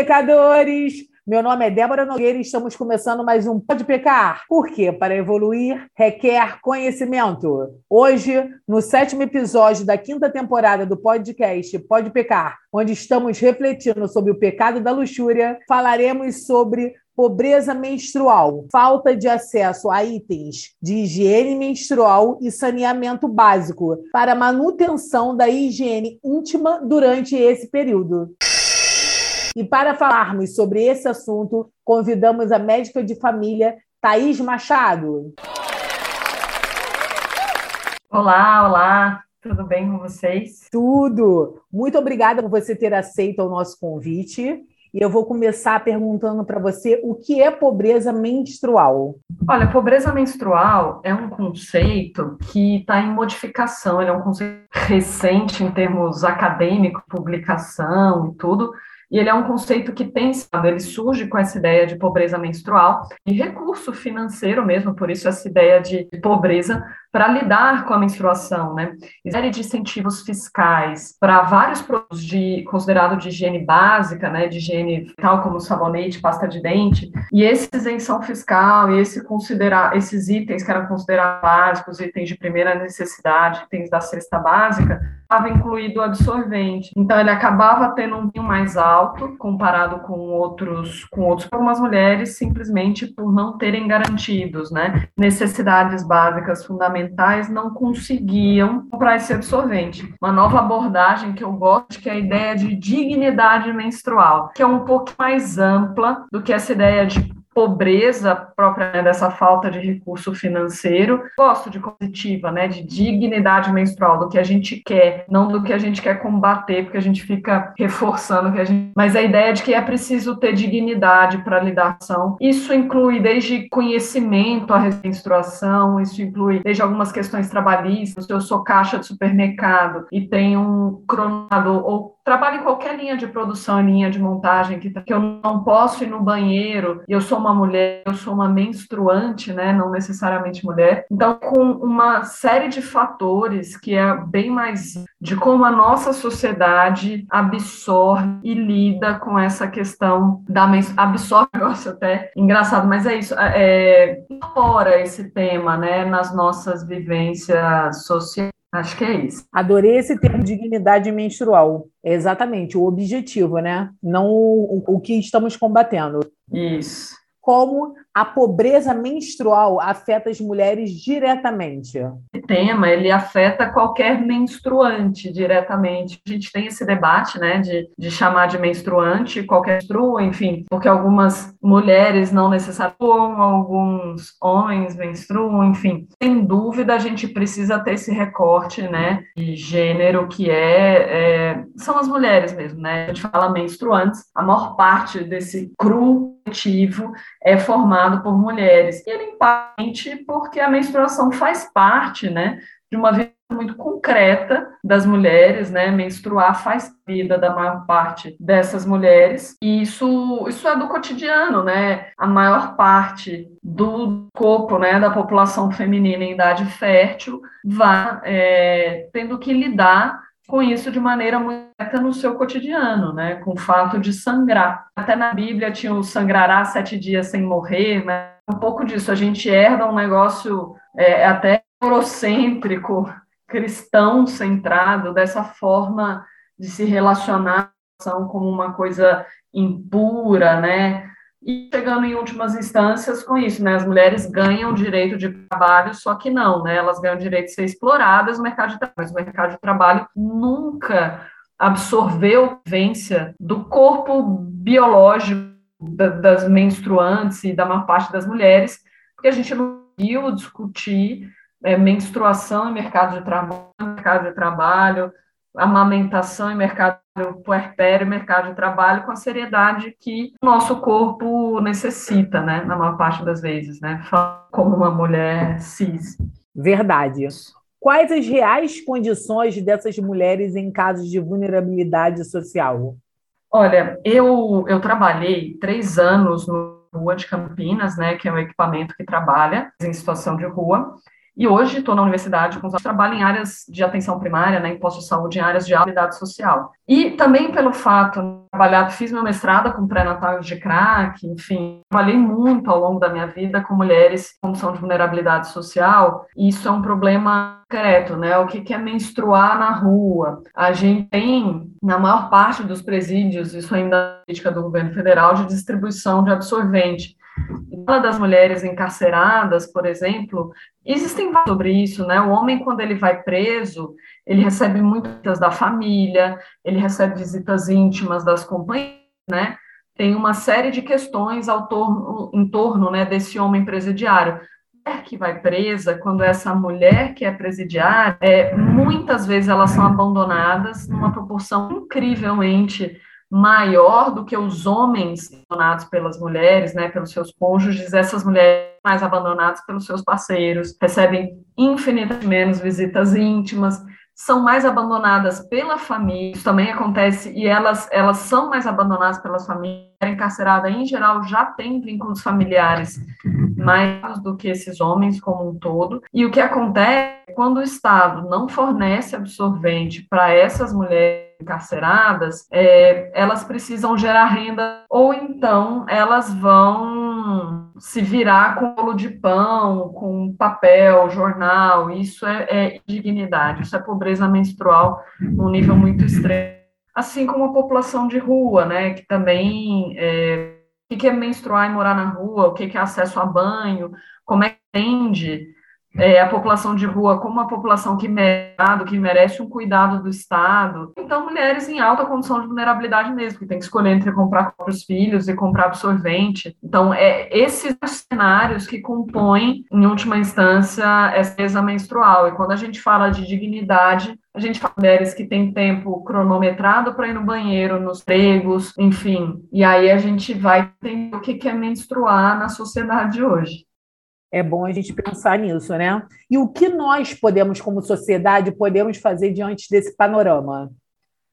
pecadores! Meu nome é Débora Nogueira e estamos começando mais um Pode Pecar. Por quê? Para evoluir requer conhecimento. Hoje, no sétimo episódio da quinta temporada do podcast Pode Pecar, onde estamos refletindo sobre o pecado da luxúria, falaremos sobre pobreza menstrual, falta de acesso a itens de higiene menstrual e saneamento básico para manutenção da higiene íntima durante esse período. E para falarmos sobre esse assunto, convidamos a médica de família Thaís Machado. Olá, olá, tudo bem com vocês? Tudo! Muito obrigada por você ter aceito o nosso convite. E eu vou começar perguntando para você o que é pobreza menstrual. Olha, pobreza menstrual é um conceito que está em modificação, ele é um conceito recente em termos acadêmicos, publicação e tudo, e ele é um conceito que tem, ele surge com essa ideia de pobreza menstrual e recurso financeiro mesmo, por isso essa ideia de pobreza para lidar com a menstruação, né? Série de incentivos fiscais para vários produtos de considerado de higiene básica, né, de higiene tal como sabonete, pasta de dente, e esse isenção fiscal e esse considerar esses itens que eram considerados básicos, itens de primeira necessidade, itens da cesta básica, estava incluído o absorvente. Então ele acabava tendo um vinho mais alto comparado com outros com outros algumas mulheres simplesmente por não terem garantidos, né, necessidades básicas fundamentais não conseguiam comprar esse absorvente. Uma nova abordagem que eu gosto, que é a ideia de dignidade menstrual, que é um pouco mais ampla do que essa ideia de pobreza própria né, dessa falta de recurso financeiro. Gosto de positiva, né, de dignidade menstrual, do que a gente quer, não do que a gente quer combater, porque a gente fica reforçando que a gente, mas a ideia de que é preciso ter dignidade para lidar com isso inclui desde conhecimento à menstruação, isso inclui desde algumas questões trabalhistas, se eu sou caixa de supermercado e tenho um cronado ou trabalho em qualquer linha de produção, linha de montagem, que, eu não posso ir no banheiro, e eu sou uma mulher, eu sou uma menstruante, né, não necessariamente mulher. Então, com uma série de fatores que é bem mais de como a nossa sociedade absorve e lida com essa questão da absorve, negócio até engraçado, mas é isso, é, incorpora esse tema, né, nas nossas vivências sociais Acho que é isso. Adorei esse termo dignidade menstrual. É exatamente o objetivo, né? Não o, o que estamos combatendo. Isso. Como a pobreza menstrual afeta as mulheres diretamente? Esse tema ele afeta qualquer menstruante diretamente. A gente tem esse debate, né, de, de chamar de menstruante qualquer menstrua, enfim, porque algumas mulheres não necessariamente, alguns homens menstruam, enfim. Sem dúvida, a gente precisa ter esse recorte, né, de gênero que é, é são as mulheres mesmo, né? A gente fala menstruantes, a maior parte desse cru é formado por mulheres. E ele impacte porque a menstruação faz parte, né, de uma vida muito concreta das mulheres, né? Menstruar faz vida da maior parte dessas mulheres. E isso, isso é do cotidiano, né? A maior parte do corpo, né, da população feminina em idade fértil vai é, tendo que lidar com isso de maneira muito no seu cotidiano, né? Com o fato de sangrar. Até na Bíblia tinha o sangrará sete dias sem morrer, né? Um pouco disso. A gente herda um negócio é, até eurocêntrico, cristão centrado, dessa forma de se relacionar como uma coisa impura, né? E chegando em últimas instâncias com isso, né? As mulheres ganham direito de trabalho, só que não, né? Elas ganham direito de ser exploradas no mercado de trabalho, mas o mercado de trabalho nunca absorveu a vivência do corpo biológico das menstruantes e da maior parte das mulheres, porque a gente não viu discutir é, menstruação em mercado de trabalho, mercado de trabalho, amamentação e mercado puerpério, mercado de trabalho com a seriedade que o nosso corpo necessita, né, na maior parte das vezes, né, como uma mulher cis. Verdade. Quais as reais condições dessas mulheres em casos de vulnerabilidade social? Olha, eu, eu trabalhei três anos no Rua de Campinas, né, que é um equipamento que trabalha em situação de rua, E hoje estou na universidade com os trabalho em áreas de atenção primária, né, em de saúde, em áreas de habilidade social. E também pelo fato de trabalhar, fiz meu mestrado com pré-natal de crack, enfim, trabalhei muito ao longo da minha vida com mulheres com condição de vulnerabilidade social, e isso é um problema concreto, né? O que é menstruar na rua? A gente tem, na maior parte dos presídios, isso ainda é política do governo federal, de distribuição de absorvente. Uma das mulheres encarceradas, por exemplo, existem sobre isso, né? O homem, quando ele vai preso, ele recebe muitas da família, ele recebe visitas íntimas das companhias, né? Tem uma série de questões ao torno, em torno né, desse homem presidiário que vai presa, quando essa mulher que é presidiária, é, muitas vezes elas são abandonadas numa proporção incrivelmente maior do que os homens abandonados pelas mulheres, né, pelos seus cônjuges, essas mulheres mais abandonadas pelos seus parceiros, recebem infinitamente menos visitas íntimas, são mais abandonadas pela família, isso também acontece, e elas, elas são mais abandonadas pelas famílias, a encarcerada em geral já tem vínculos familiares mais do que esses homens como um todo, e o que acontece é quando o Estado não fornece absorvente para essas mulheres encarceradas, é, elas precisam gerar renda, ou então elas vão se virar com bolo de pão, com papel, jornal, isso é, é dignidade, isso é pobreza menstrual num nível muito extremo. Assim como a população de rua, né, que também é, o que é menstruar e morar na rua, o que é acesso a banho, como é que atende é, a população de rua como uma população que merece, que merece um cuidado do Estado. Então, mulheres em alta condição de vulnerabilidade mesmo, que tem que escolher entre comprar para os filhos e comprar absorvente. Então, é esses cenários que compõem, em última instância, essa mesa menstrual. E quando a gente fala de dignidade, a gente fala mulheres que têm tempo cronometrado para ir no banheiro, nos pregos, enfim. E aí a gente vai entender o que é menstruar na sociedade hoje. É bom a gente pensar nisso, né? E o que nós podemos, como sociedade, podemos fazer diante desse panorama?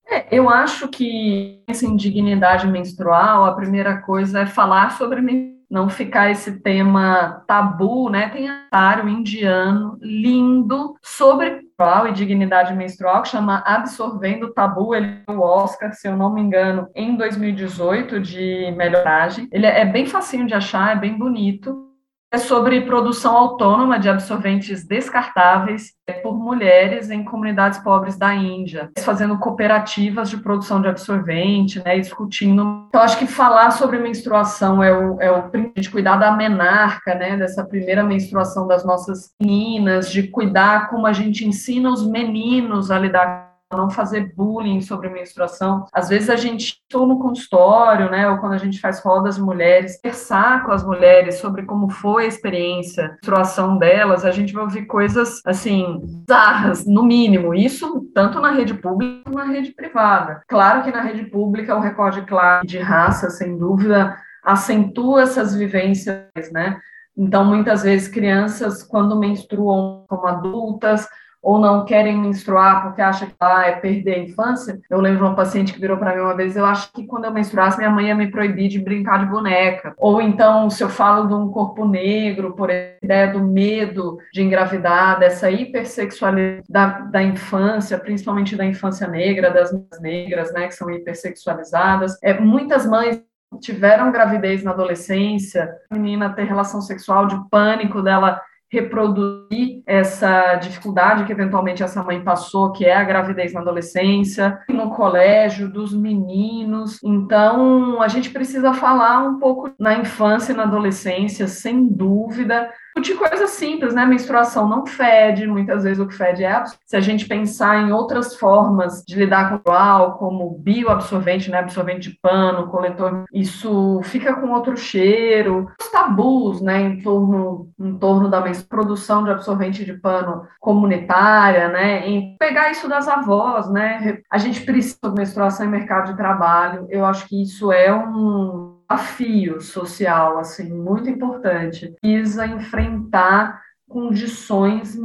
É, eu acho que essa indignidade menstrual, a primeira coisa é falar sobre não ficar esse tema tabu, né? Tem um indiano lindo sobre e dignidade menstrual que chama Absorvendo o Tabu, ele é o Oscar, se eu não me engano, em 2018 de melhoragem. Ele é bem facinho de achar, é bem bonito é sobre produção autônoma de absorventes descartáveis por mulheres em comunidades pobres da Índia, fazendo cooperativas de produção de absorvente, né, discutindo. Então, acho que falar sobre menstruação é o, é o de cuidar da menarca, né, dessa primeira menstruação das nossas meninas, de cuidar como a gente ensina os meninos a lidar não fazer bullying sobre menstruação. Às vezes a gente, ou no consultório, né, ou quando a gente faz rodas mulheres, conversar com as mulheres sobre como foi a experiência, a menstruação delas, a gente vai ouvir coisas, assim, bizarras, no mínimo. Isso tanto na rede pública como na rede privada. Claro que na rede pública o recorde claro de raça, sem dúvida, acentua essas vivências, né? Então, muitas vezes, crianças, quando menstruam como adultas, ou não querem menstruar porque acham que ah, é perder a infância. Eu lembro de uma paciente que virou para mim uma vez, eu acho que quando eu menstruasse, minha mãe ia me proibir de brincar de boneca. Ou então, se eu falo de um corpo negro, por ideia do medo de engravidar, dessa hipersexualidade da, da infância, principalmente da infância negra, das negras, né, que são hipersexualizadas. É, muitas mães tiveram gravidez na adolescência, a menina ter relação sexual de pânico dela reproduzir essa dificuldade que eventualmente essa mãe passou, que é a gravidez na adolescência, no colégio, dos meninos. Então, a gente precisa falar um pouco na infância e na adolescência, sem dúvida, de coisas simples, né? Menstruação não fede, muitas vezes o que fede é se a gente pensar em outras formas de lidar com o álcool, como bioabsorvente, né? Absorvente de pano, coletor, isso fica com outro cheiro. Os tabus, né? Em torno, em torno da produção de absorvente de pano comunitária, né? Em pegar isso das avós, né? A gente precisa de menstruação em mercado de trabalho. Eu acho que isso é um desafio social, assim, muito importante. Precisa enfrentar condições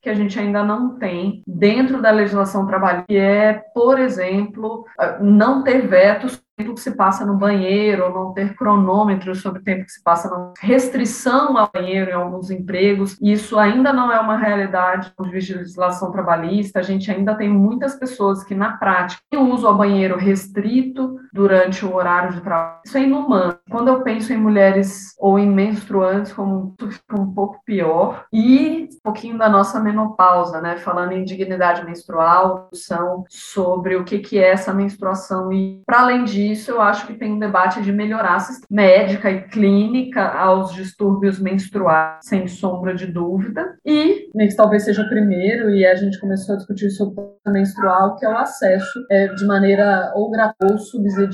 que a gente ainda não tem dentro da legislação trabalhista, que é, por exemplo, não ter vetos tempo que se passa no banheiro, ou não ter cronômetros sobre o tempo que se passa na restrição ao banheiro em alguns empregos. Isso ainda não é uma realidade de legislação trabalhista. A gente ainda tem muitas pessoas que, na prática, têm uso ao banheiro restrito durante o horário de trabalho. Isso é inumano. Quando eu penso em mulheres ou em menstruantes, como fica um pouco pior. E um pouquinho da nossa menopausa, né? Falando em dignidade menstrual, são sobre o que, que é essa menstruação. E, para além disso, eu acho que tem um debate de melhorar a médica e clínica aos distúrbios menstruais, sem sombra de dúvida. E, que talvez seja o primeiro, e a gente começou a discutir sobre menstrual, que é o acesso é, de maneira ou gratuita ou subsidiada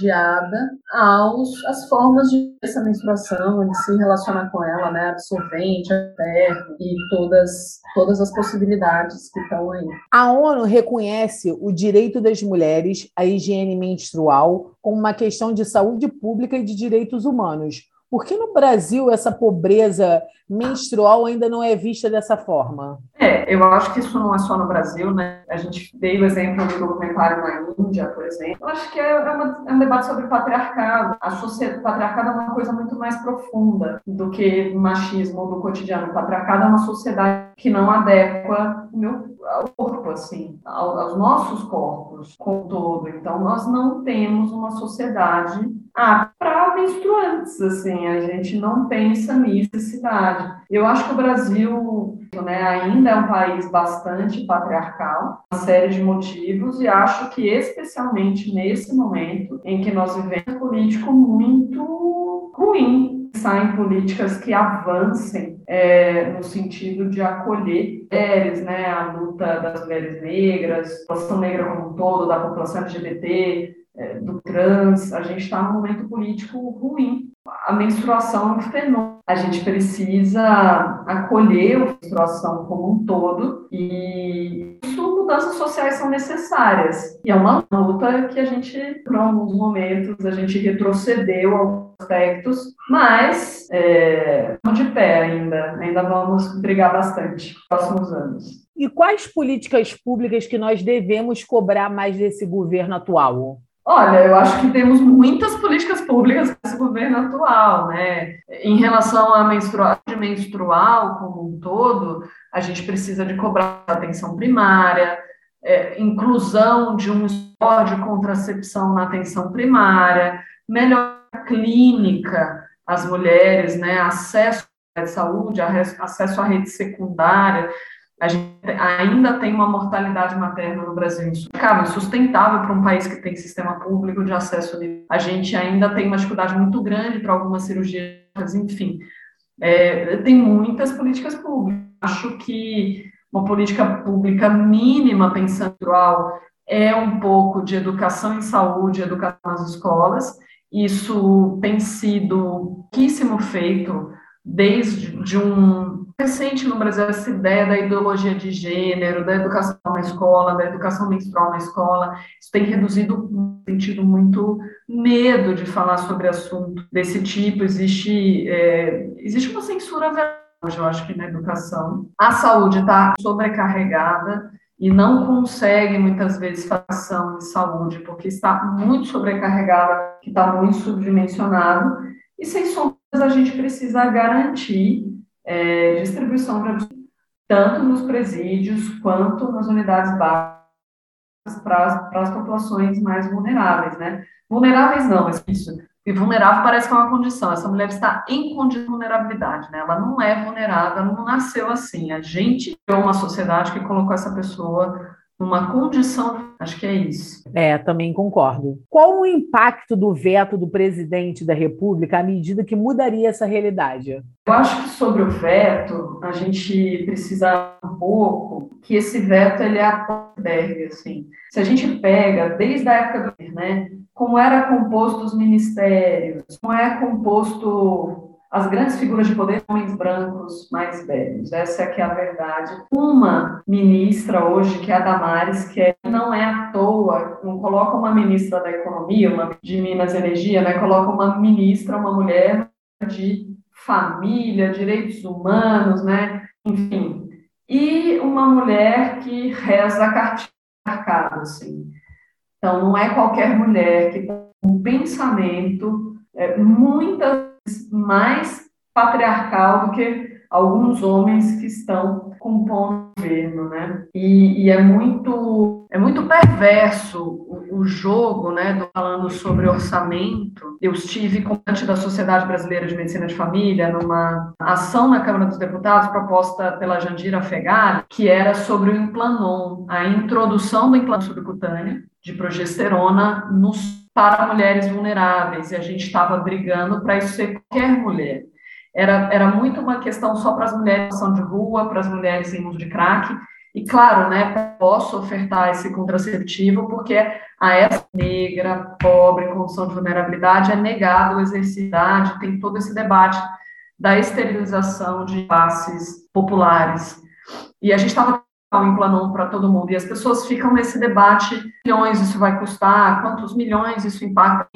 aos, as formas de essa menstruação, de se relacionar com ela, né? Absorvente, aterno e todas, todas as possibilidades que estão aí. A ONU reconhece o direito das mulheres à higiene menstrual como uma questão de saúde pública e de direitos humanos. Por que no Brasil essa pobreza menstrual ainda não é vista dessa forma? É, eu acho que isso não é só no Brasil, né? A gente veio o exemplo do documentário na Índia, por exemplo. Eu acho que é, é, uma, é um debate sobre patriarcado. A sociedade, patriarcado é uma coisa muito mais profunda do que machismo do cotidiano. O patriarcado é uma sociedade que não adequa o meu ao corpo, assim, aos nossos corpos como todo. Então, nós não temos uma sociedade ah, para menstruantes, assim, a gente não pensa nisso, necessidade. Eu acho que o Brasil né, ainda é um país bastante patriarcal, uma série de motivos, e acho que especialmente nesse momento em que nós vivemos um político muito ruim, pensar em políticas que avancem é, no sentido de acolher mulheres, né, a luta das mulheres negras, população negra como um todo, da população LGBT, é, do trans, a gente está num momento político ruim. A menstruação é um fenômeno. A gente precisa acolher a menstruação como um todo e isso, mudanças sociais são necessárias. E é uma luta que a gente, por alguns momentos, a gente retrocedeu alguns aspectos, mas é, de pé ainda. Ainda vamos brigar bastante nos próximos anos. E quais políticas públicas que nós devemos cobrar mais desse governo atual? Olha, eu acho que temos muitas políticas públicas nesse governo atual, né? Em relação à menstrual, menstrual como um todo, a gente precisa de cobrar atenção primária, é, inclusão de um de contracepção na atenção primária, melhor clínica às mulheres, né? Acesso à saúde, acesso à rede secundária. A gente ainda tem uma mortalidade materna no Brasil insustentável para um país que tem sistema público de acesso. A gente ainda tem uma dificuldade muito grande para algumas cirurgias, enfim. É, tem muitas políticas públicas. Acho que uma política pública mínima pensando é um pouco de educação em saúde, educação nas escolas. Isso tem sido pouquíssimo feito desde de um recente no Brasil essa ideia da ideologia de gênero, da educação na escola, da educação menstrual na escola. Isso tem reduzido sentido muito medo de falar sobre assunto desse tipo. Existe, é, existe uma censura hoje, eu acho que na educação. A saúde está sobrecarregada e não consegue muitas vezes ação em saúde porque está muito sobrecarregada, que está muito subdimensionado. E sem sombras a gente precisa garantir é, distribuição de tanto nos presídios quanto nas unidades básicas para, para as populações mais vulneráveis, né? Vulneráveis não, mas isso. E vulnerável parece que é uma condição. Essa mulher está em condição de vulnerabilidade, né? Ela não é vulnerável, ela não nasceu assim. A gente é uma sociedade que colocou essa pessoa uma condição, acho que é isso. É, também concordo. Qual o impacto do veto do presidente da República à medida que mudaria essa realidade? Eu acho que sobre o veto, a gente precisa um pouco que esse veto ele é a assim. Se a gente pega desde a época do, né, como era composto os ministérios, como é composto as grandes figuras de poder homens brancos mais velhos. Essa é que é a verdade. Uma ministra hoje, que é a Damares, que é, não é à toa, não coloca uma ministra da Economia, uma de Minas e Energia, né? coloca uma ministra, uma mulher de família, direitos humanos, né? enfim. E uma mulher que reza a cartilha assim. Então, não é qualquer mulher que um pensamento é, muitas mais patriarcal do que alguns homens que estão compondo o governo, né? E, e é muito é muito perverso o, o jogo, né? Do, falando sobre orçamento. Eu estive comandante da Sociedade Brasileira de Medicina de Família numa ação na Câmara dos Deputados proposta pela Jandira Fegali, que era sobre o implanon, a introdução do implante subcutâneo de progesterona nos para mulheres vulneráveis, e a gente estava brigando para isso ser qualquer mulher. Era, era muito uma questão só para as mulheres em situação de rua, para as mulheres em uso de crack, e claro, né, posso ofertar esse contraceptivo porque a essa negra, pobre, em condição de vulnerabilidade, é negado o exercício, tem todo esse debate da esterilização de classes populares. E a gente estava um implanon para todo mundo. E as pessoas ficam nesse debate: milhões isso vai custar, quantos milhões isso impacta.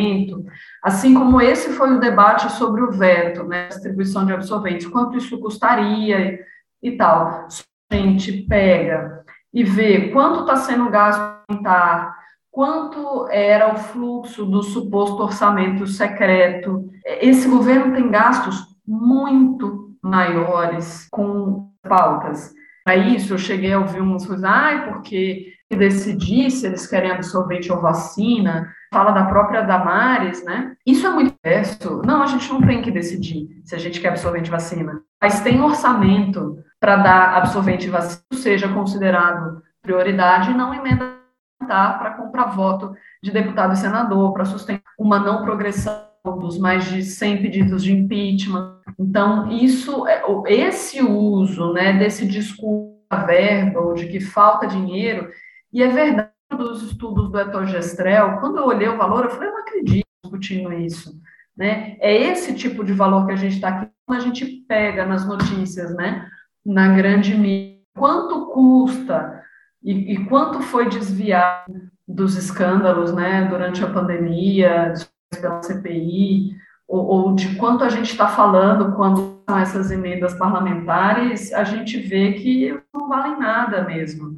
Assim como esse foi o debate sobre o veto, né, distribuição de absorventes, quanto isso custaria e tal. A gente pega e vê quanto está sendo gasto alimentar, quanto era o fluxo do suposto orçamento secreto. Esse governo tem gastos muito maiores com pautas. Isso, eu cheguei a ouvir umas coisas, ah, porque decidir se eles querem absorvente ou vacina, fala da própria Damares, né? Isso é muito diverso. Não, a gente não tem que decidir se a gente quer absorvente vacina. Mas tem orçamento para dar absorvente vacina, seja considerado prioridade e não emenda para comprar voto de deputado e senador, para sustentar uma não progressão dos mais de 100 pedidos de impeachment. Então, isso, é, esse uso né, desse discurso verba ou de que falta dinheiro, e é verdade dos estudos do etogestrel, quando eu olhei o valor, eu falei, eu não acredito discutindo isso. Né? É esse tipo de valor que a gente está aqui, quando a gente pega nas notícias, né, na grande mídia, quanto custa e, e quanto foi desviado dos escândalos né, durante a pandemia, pela CPI, ou, ou de quanto a gente está falando quando são essas emendas parlamentares, a gente vê que não valem nada mesmo.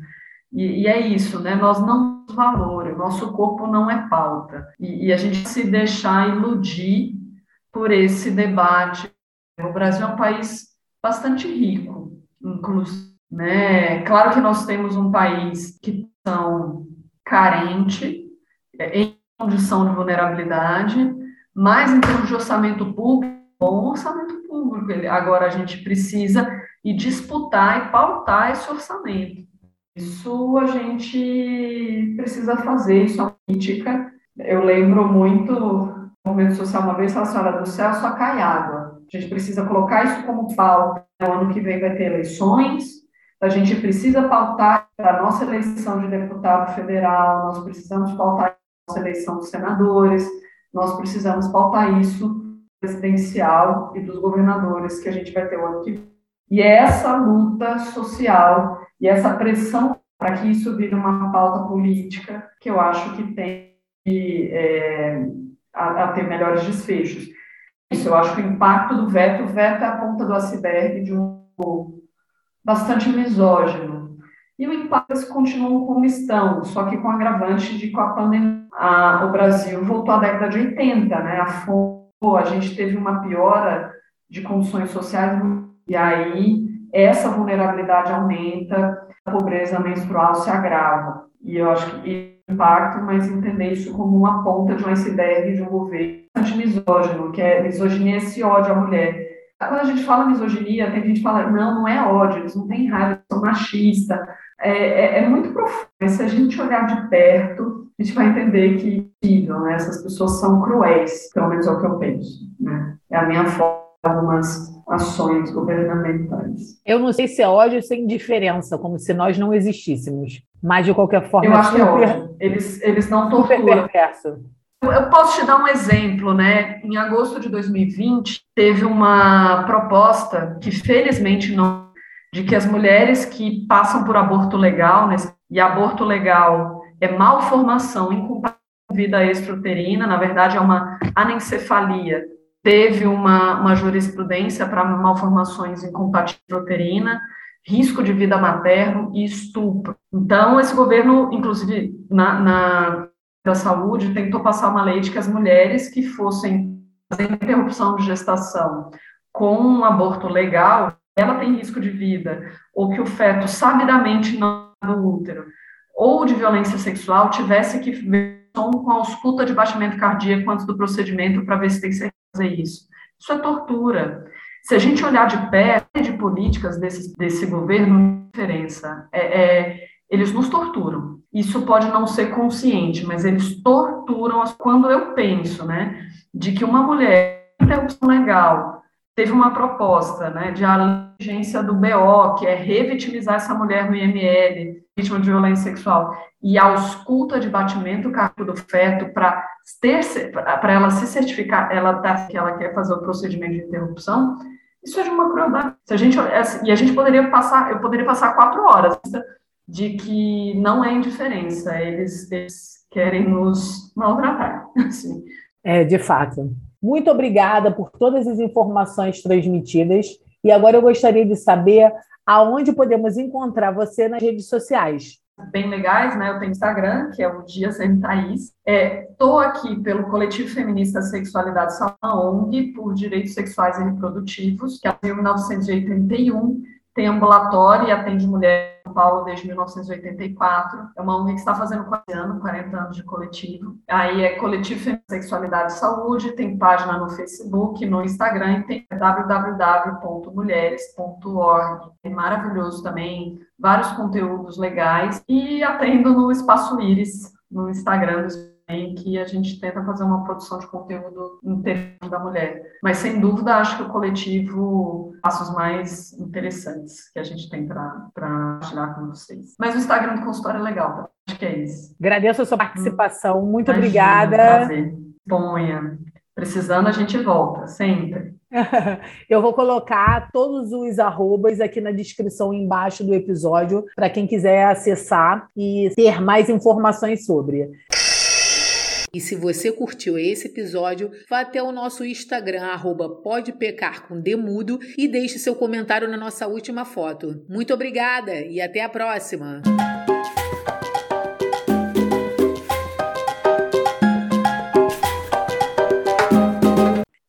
E, e, é isso, né? Nós não temos valor, o nosso corpo não é pauta. E, e, a gente se deixar iludir por esse debate. O Brasil é um país bastante rico, inclusive. Né? Claro que nós temos um país que são carente, é, em condição de vulnerabilidade, mas em termos de orçamento público, bom orçamento público. Agora a gente precisa e disputar e pautar esse orçamento. Isso a gente precisa fazer, isso é uma política. Eu lembro muito no movimento social uma vez, a senhora do céu só cai água. A gente precisa colocar isso como pauta. O ano que vem vai ter eleições, a gente precisa pautar a nossa eleição de deputado federal, nós precisamos pautar eleição dos senadores, nós precisamos pautar isso presidencial e dos governadores que a gente vai ter vem. E essa luta social e essa pressão para que isso vire uma pauta política que eu acho que tem é, a, a, ter melhores desfechos. Isso, eu acho que o impacto do veto, o veto é a ponta do iceberg de um bastante misógino, e o impacto continuam como estão, só que com agravante de com a pandemia. O Brasil voltou à década de 80, né? A, a gente teve uma piora de condições sociais e aí essa vulnerabilidade aumenta, a pobreza menstrual se agrava. E eu acho que impacto, mas entender isso como uma ponta de um iceberg de um governo bastante misógino, que é misoginia esse ódio à mulher. Quando a gente fala misoginia, tem gente que fala, não, não é ódio, eles não têm raiva, são machistas, é, é, é, muito profundo. Se a gente olhar de perto, a gente vai entender que né, essas pessoas são cruéis, pelo menos é o que eu penso. Né? É a minha forma algumas ações governamentais. Eu não sei se é ódio sem diferença, como se nós não existíssemos. Mas, de qualquer forma... Eu acho que é ódio. Eles, eles não torturam. Eu posso te dar um exemplo, né? Em agosto de 2020, teve uma proposta que, felizmente, não de que as mulheres que passam por aborto legal, né, e aborto legal é malformação incompatível com vida extrauterina, na verdade é uma anencefalia. Teve uma, uma jurisprudência para malformações incompatíveis uterina, risco de vida materno e estupro. Então, esse governo, inclusive, na, na da Saúde tentou passar uma lei de que as mulheres que fossem fazer interrupção de gestação com um aborto legal, ela tem risco de vida, ou que o feto sabidamente não no útero, ou de violência sexual, tivesse que ver com a ausculta de batimento cardíaco antes do procedimento para ver se tem que fazer isso. Isso é tortura. Se a gente olhar de perto de políticas desse, desse governo, diferença. É, é, eles nos torturam. Isso pode não ser consciente, mas eles torturam. Quando eu penso, né, de que uma mulher interrupção legal teve uma proposta, né, de aligência do BO, que é revitimizar essa mulher no IML, vítima de violência sexual, e ausculta de batimento cardíaco do feto para para ela se certificar, ela tá, que ela quer fazer o procedimento de interrupção, isso é de uma crueldade. Se a gente, e a gente poderia passar, eu poderia passar quatro horas de que não é indiferença, eles, eles querem nos maltratar. Assim. É, de fato. Muito obrigada por todas as informações transmitidas. E agora eu gostaria de saber aonde podemos encontrar você nas redes sociais. Bem legais, né? Eu tenho Instagram, que é o Dia Sem Thaís. Estou é, aqui pelo Coletivo Feminista Sexualidade Salma ONG, por Direitos Sexuais e Reprodutivos, que é em 1981 tem ambulatório e atende mulheres São Paulo desde 1984. É uma ONG que está fazendo 40 anos, 40 anos de coletivo. Aí é Coletivo Feminista Sexualidade e Saúde, tem página no Facebook, no Instagram e tem www.mulheres.org. É maravilhoso também, vários conteúdos legais. E atendo no Espaço Íris, no Instagram do em que a gente tenta fazer uma produção de conteúdo interessante da mulher. Mas, sem dúvida, acho que o coletivo passos mais interessantes que a gente tem para compartilhar com vocês. Mas o Instagram do consultório é legal, tá? acho que é isso. Agradeço a sua participação, muito Imagina, obrigada. Prazer. Ponha. Precisando, a gente volta, sempre. Eu vou colocar todos os arrobas aqui na descrição embaixo do episódio para quem quiser acessar e ter mais informações sobre. E se você curtiu esse episódio, vá até o nosso Instagram, arroba e deixe seu comentário na nossa última foto. Muito obrigada e até a próxima!